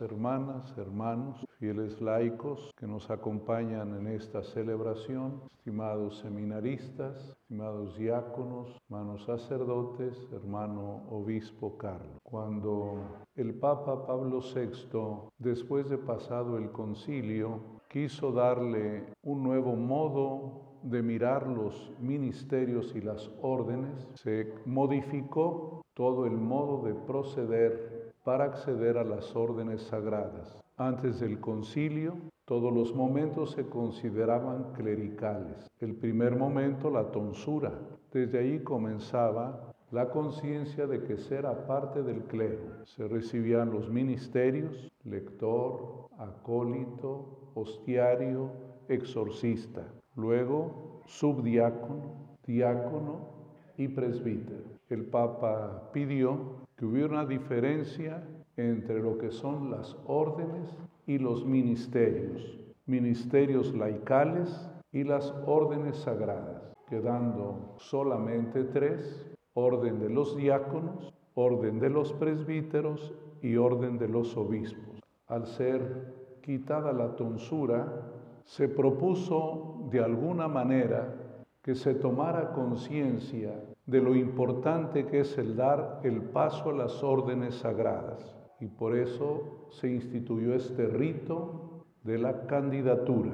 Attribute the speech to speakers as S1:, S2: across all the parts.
S1: Hermanas, hermanos, fieles laicos que nos acompañan en esta celebración, estimados seminaristas, estimados diáconos, hermanos sacerdotes, hermano obispo Carlos. Cuando el Papa Pablo VI, después de pasado el concilio, quiso darle un nuevo modo de mirar los ministerios y las órdenes, se modificó todo el modo de proceder para acceder a las órdenes sagradas. Antes del concilio, todos los momentos se consideraban clericales. El primer momento, la tonsura. Desde ahí comenzaba la conciencia de que ser parte del clero. Se recibían los ministerios, lector, acólito, hostiario, exorcista luego subdiácono, diácono y presbítero. El Papa pidió que hubiera una diferencia entre lo que son las órdenes y los ministerios, ministerios laicales y las órdenes sagradas, quedando solamente tres, orden de los diáconos, orden de los presbíteros y orden de los obispos. Al ser quitada la tonsura, se propuso de alguna manera que se tomara conciencia de lo importante que es el dar el paso a las órdenes sagradas. Y por eso se instituyó este rito de la candidatura,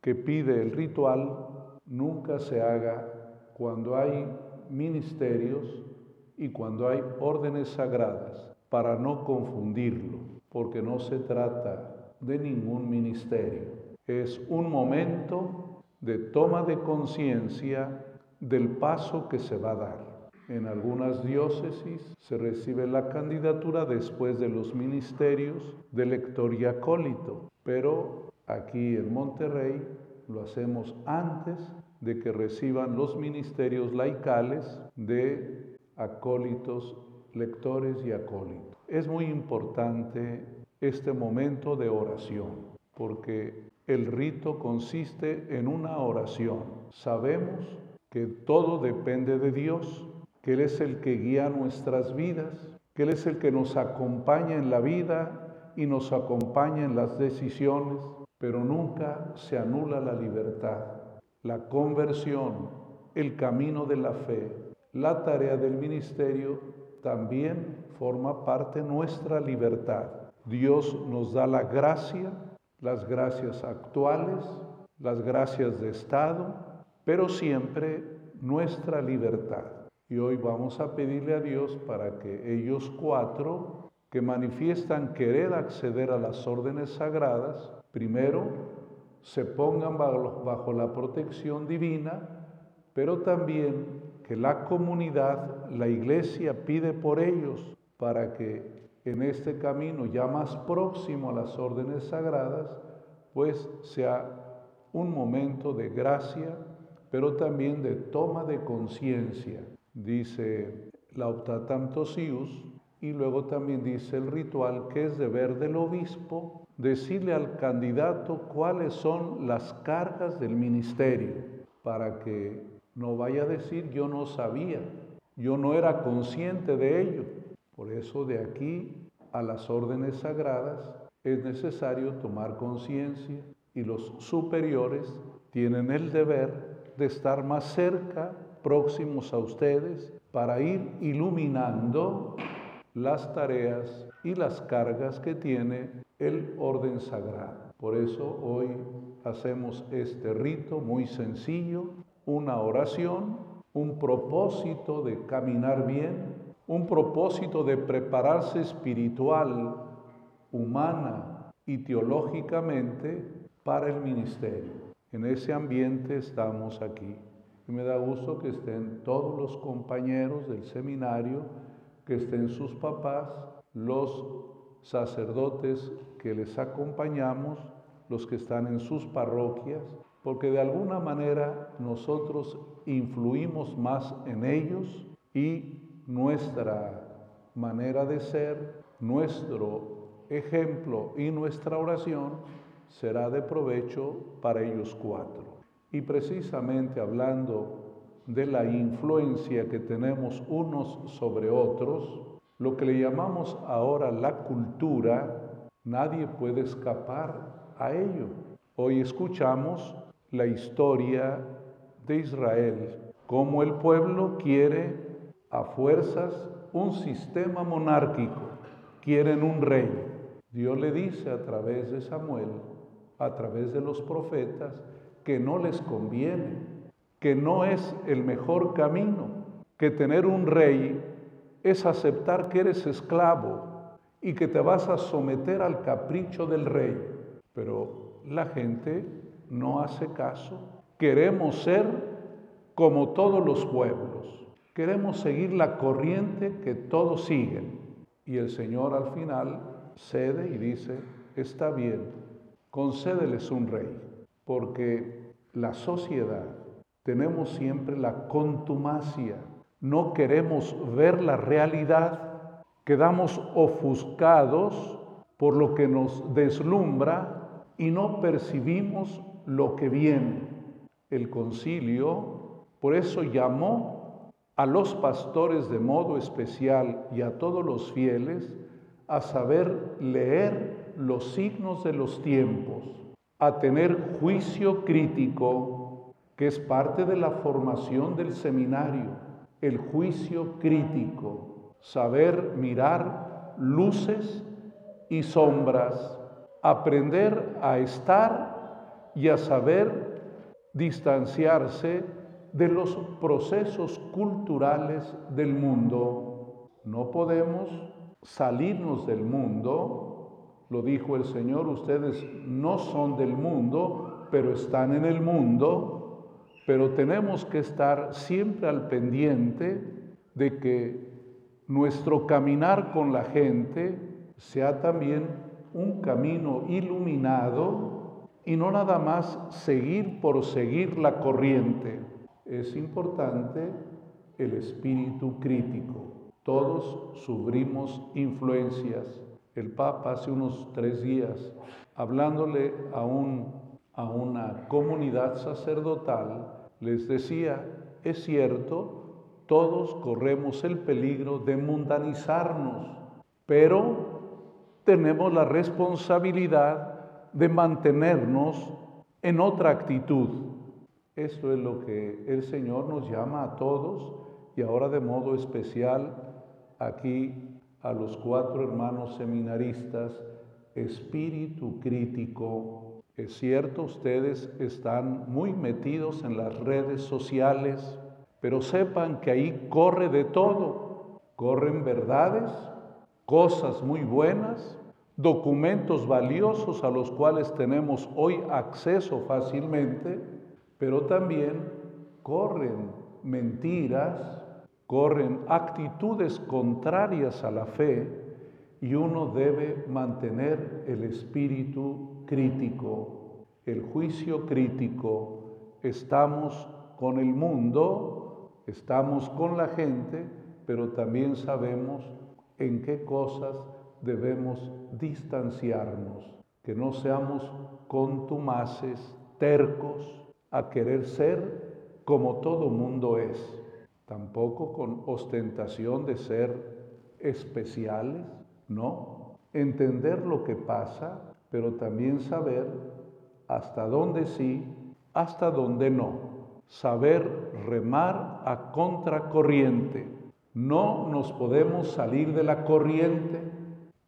S1: que pide el ritual nunca se haga cuando hay ministerios y cuando hay órdenes sagradas, para no confundirlo, porque no se trata de ningún ministerio es un momento de toma de conciencia del paso que se va a dar. En algunas diócesis se recibe la candidatura después de los ministerios de lector y acólito, pero aquí en Monterrey lo hacemos antes de que reciban los ministerios laicales de acólitos, lectores y acólitos. Es muy importante este momento de oración, porque el rito consiste en una oración. Sabemos que todo depende de Dios, que Él es el que guía nuestras vidas, que Él es el que nos acompaña en la vida y nos acompaña en las decisiones, pero nunca se anula la libertad, la conversión, el camino de la fe, la tarea del ministerio también forma parte de nuestra libertad. Dios nos da la gracia las gracias actuales, las gracias de Estado, pero siempre nuestra libertad. Y hoy vamos a pedirle a Dios para que ellos cuatro que manifiestan querer acceder a las órdenes sagradas, primero se pongan bajo, la protección divina, pero también que la comunidad, la iglesia pide por ellos para que en este camino ya más próximo a las órdenes sagradas, pues sea un momento de gracia, pero también de toma de conciencia, dice la optatam tosius, y luego también dice el ritual que es deber del obispo decirle al candidato cuáles son las cargas del ministerio, para que no vaya a decir yo no sabía, yo no era consciente de ello. Por eso de aquí a las órdenes sagradas es necesario tomar conciencia y los superiores tienen el deber de estar más cerca, próximos a ustedes, para ir iluminando las tareas y las cargas que tiene el orden sagrado. Por eso hoy hacemos este rito muy sencillo, una oración, un propósito de caminar bien, un propósito de prepararse espiritual, humana y teológicamente para el ministerio. En ese ambiente estamos aquí. Y me da gusto que estén todos los compañeros del seminario, que estén sus papás, los sacerdotes que les acompañamos, los que están en sus parroquias, porque de alguna manera nosotros influimos más en ellos y nuestra manera de ser, nuestro ejemplo y nuestra oración será de provecho para ellos cuatro. Y precisamente hablando de la influencia que tenemos unos sobre otros, lo que le llamamos ahora la cultura Nadie puede escapar a ello. Hoy escuchamos la historia de Israel, cómo el pueblo quiere a fuerzas un sistema monárquico, quieren un rey. Dios le dice a través de Samuel, a través de los profetas, que no les conviene, que no es el mejor camino, que tener un rey es aceptar que eres esclavo y que te vas a someter al capricho del rey. Pero la gente no hace caso. Queremos ser como todos los pueblos. Queremos seguir la corriente que todos siguen. Y el Señor al final cede y dice, está bien, concédeles un rey, porque la sociedad tenemos siempre la contumacia, no queremos ver la realidad, quedamos ofuscados por lo que nos deslumbra y no percibimos lo que viene. El concilio por eso llamó a los pastores de modo especial y a todos los fieles a saber leer los signos de los tiempos, a tener juicio crítico, que es parte de la formación del seminario, el juicio crítico, saber mirar luces y sombras, aprender a estar y a saber distanciarse de los procesos culturales del mundo. No podemos salirnos del mundo, lo dijo el Señor, ustedes no son del mundo, pero están en el mundo, pero tenemos que estar siempre al pendiente de que nuestro caminar con la gente sea también un camino iluminado y no nada más seguir por seguir la corriente. Es importante el espíritu crítico. Todos sufrimos influencias. El Papa hace unos tres días, hablándole a, un, a una comunidad sacerdotal, les decía, es cierto, todos corremos el peligro de mundanizarnos, pero tenemos la responsabilidad de mantenernos en otra actitud. Esto es lo que el Señor nos llama a todos y ahora de modo especial aquí a los cuatro hermanos seminaristas, espíritu crítico. Es cierto, ustedes están muy metidos en las redes sociales, pero sepan que ahí corre de todo. Corren verdades, cosas muy buenas, documentos valiosos a los cuales tenemos hoy acceso fácilmente, pero también corren mentiras, corren actitudes contrarias a la fe y uno debe mantener el espíritu crítico, el juicio crítico. Estamos con el mundo, estamos con la gente, pero también sabemos en qué cosas debemos distanciarnos, que no seamos contumaces, tercos, a querer ser como todo mundo es tampoco con ostentación de ser especiales, no. Entender lo que pasa, pero también saber hasta dónde sí, hasta dónde no. Saber remar a contracorriente. No nos podemos salir de la corriente,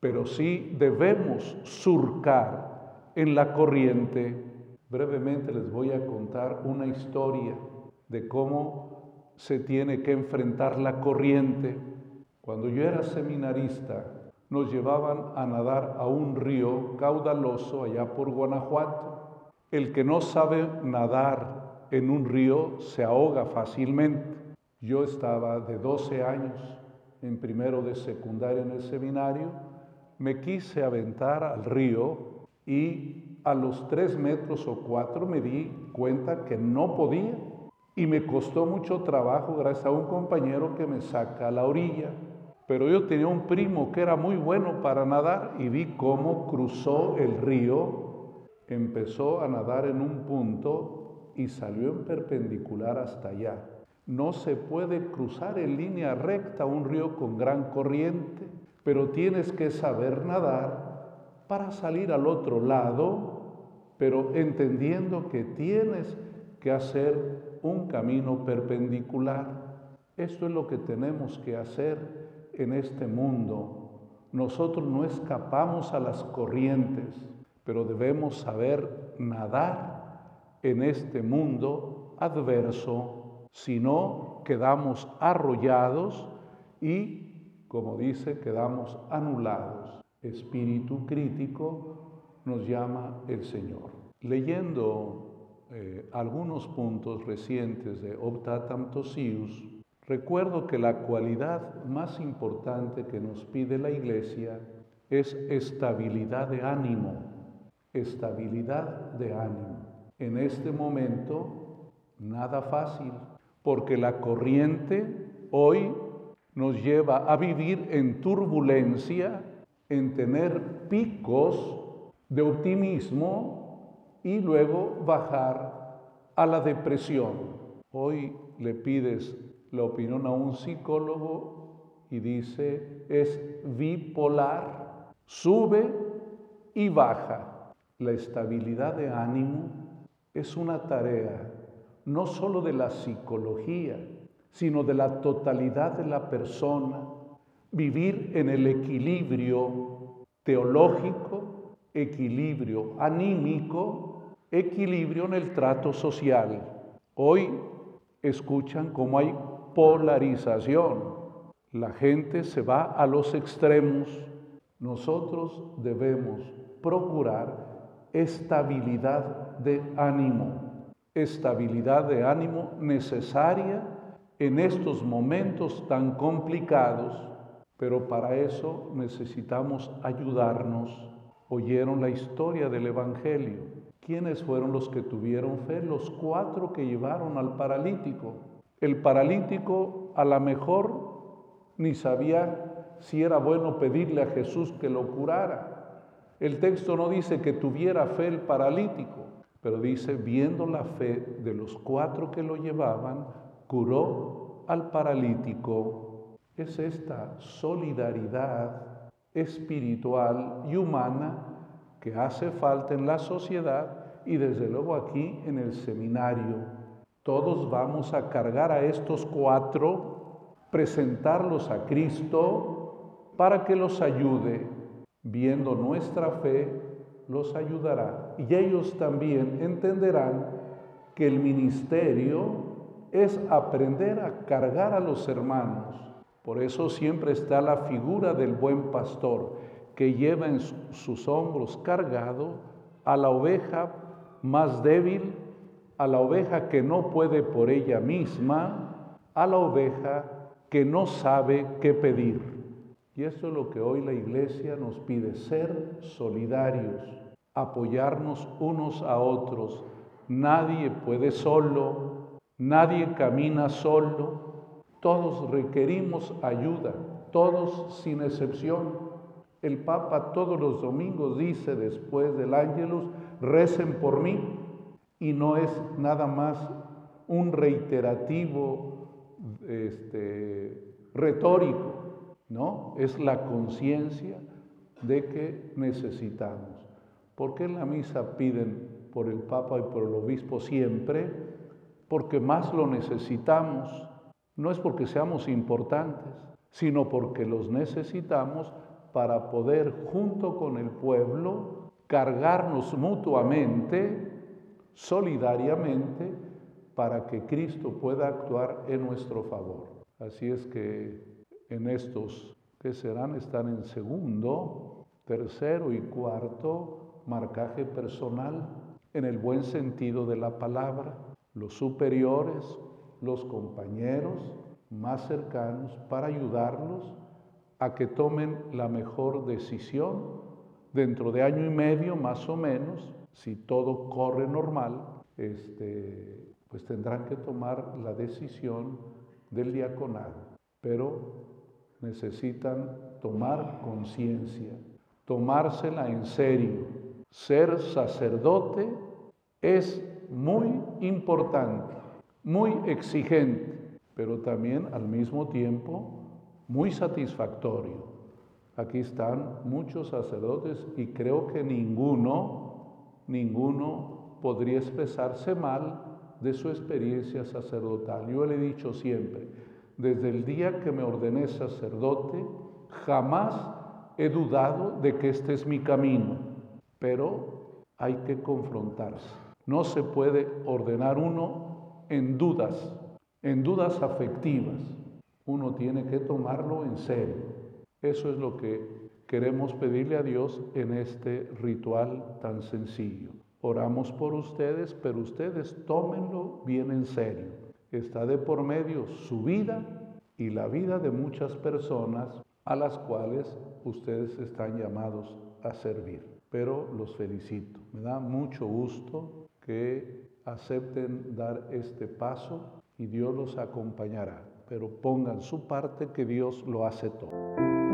S1: pero sí debemos surcar en la corriente. Brevemente les voy a contar una historia de cómo se tiene que enfrentar la corriente. Cuando yo era seminarista, nos llevaban a nadar a un río caudaloso allá por Guanajuato. El que no sabe nadar en un río se ahoga fácilmente. Yo estaba de 12 años en primero de secundaria en el seminario, me quise aventar al río y a los tres metros o cuatro me di cuenta que no podía y me costó mucho trabajo gracias a un compañero que me saca a la orilla. Pero yo tenía un primo que era muy bueno para nadar y vi cómo cruzó el río, empezó a nadar en un punto y salió en perpendicular hasta allá. No se puede cruzar en línea recta un río con gran corriente, pero tienes que saber nadar para salir al otro lado, pero entendiendo que tienes que hacer un camino perpendicular. Esto es lo que tenemos que hacer en este mundo. Nosotros no escapamos a las corrientes, pero debemos saber nadar en este mundo adverso, si no quedamos arrollados y, como dice, quedamos anulados. Espíritu crítico nos llama el Señor. Leyendo eh, algunos puntos recientes de Optatam Tosius, recuerdo que la cualidad más importante que nos pide la Iglesia es estabilidad de ánimo, estabilidad de ánimo. En este momento, nada fácil, porque la corriente hoy nos lleva a vivir en turbulencia, en tener picos de optimismo y luego bajar a la depresión. Hoy le pides la opinión a un psicólogo y dice es bipolar, sube y baja. La estabilidad de ánimo es una tarea no solo de la psicología, sino de la totalidad de la persona, vivir en el equilibrio teológico, equilibrio anímico, equilibrio en el trato social. Hoy escuchan cómo hay polarización. La gente se va a los extremos. Nosotros debemos procurar estabilidad de ánimo, estabilidad de ánimo necesaria en estos momentos tan complicados, pero para eso necesitamos ayudarnos. Oyeron la historia del Evangelio. ¿Quiénes fueron los que tuvieron fe? Los cuatro que llevaron al paralítico. El paralítico a lo mejor ni sabía si era bueno pedirle a Jesús que lo curara. El texto no dice que tuviera fe el paralítico, pero dice, viendo la fe de los cuatro que lo llevaban, curó al paralítico. Es esta solidaridad espiritual y humana que hace falta en la sociedad y desde luego aquí en el seminario. Todos vamos a cargar a estos cuatro, presentarlos a Cristo para que los ayude. Viendo nuestra fe, los ayudará. Y ellos también entenderán que el ministerio es aprender a cargar a los hermanos. Por eso siempre está la figura del buen pastor que lleva en sus hombros cargado a la oveja más débil, a la oveja que no puede por ella misma, a la oveja que no sabe qué pedir. Y eso es lo que hoy la iglesia nos pide, ser solidarios, apoyarnos unos a otros. Nadie puede solo, Nadie camina solo, todos requerimos ayuda, todos sin excepción. El Papa todos los domingos dice después del ángelus, recen por mí, y no es nada más un reiterativo este, retórico, ¿no? Es la conciencia de que necesitamos. ¿Por qué en la misa piden por el Papa y por el Obispo siempre? porque más lo necesitamos. No es porque seamos importantes, sino porque los necesitamos para poder junto con el pueblo cargarnos mutuamente, solidariamente, para que Cristo pueda actuar en nuestro favor. Así es que en estos que serán, están en segundo, tercero y cuarto marcaje personal, en el buen sentido de la palabra los superiores, los compañeros más cercanos para ayudarlos a que tomen la mejor decisión. Dentro de año y medio, más o menos, si todo corre normal, este, pues tendrán que tomar la decisión del diaconado. Pero necesitan tomar conciencia, tomársela en serio. Ser sacerdote es muy importante, muy exigente, pero también al mismo tiempo muy satisfactorio. Aquí están muchos sacerdotes y creo que ninguno, ninguno podría expresarse mal de su experiencia sacerdotal. Yo le he dicho siempre, desde el día que me ordené sacerdote, jamás he dudado de que este es mi camino, pero hay que confrontarse. No se puede ordenar uno en dudas, en dudas afectivas. Uno tiene que tomarlo en serio. Eso es lo que queremos pedirle a Dios en este ritual tan sencillo. Oramos por ustedes, pero ustedes tómenlo bien en serio. Está de por medio su vida y la vida de muchas personas a las cuales ustedes están llamados a servir. Pero los felicito. Me da mucho gusto que acepten dar este paso y Dios los acompañará. Pero pongan su parte que Dios lo hace todo.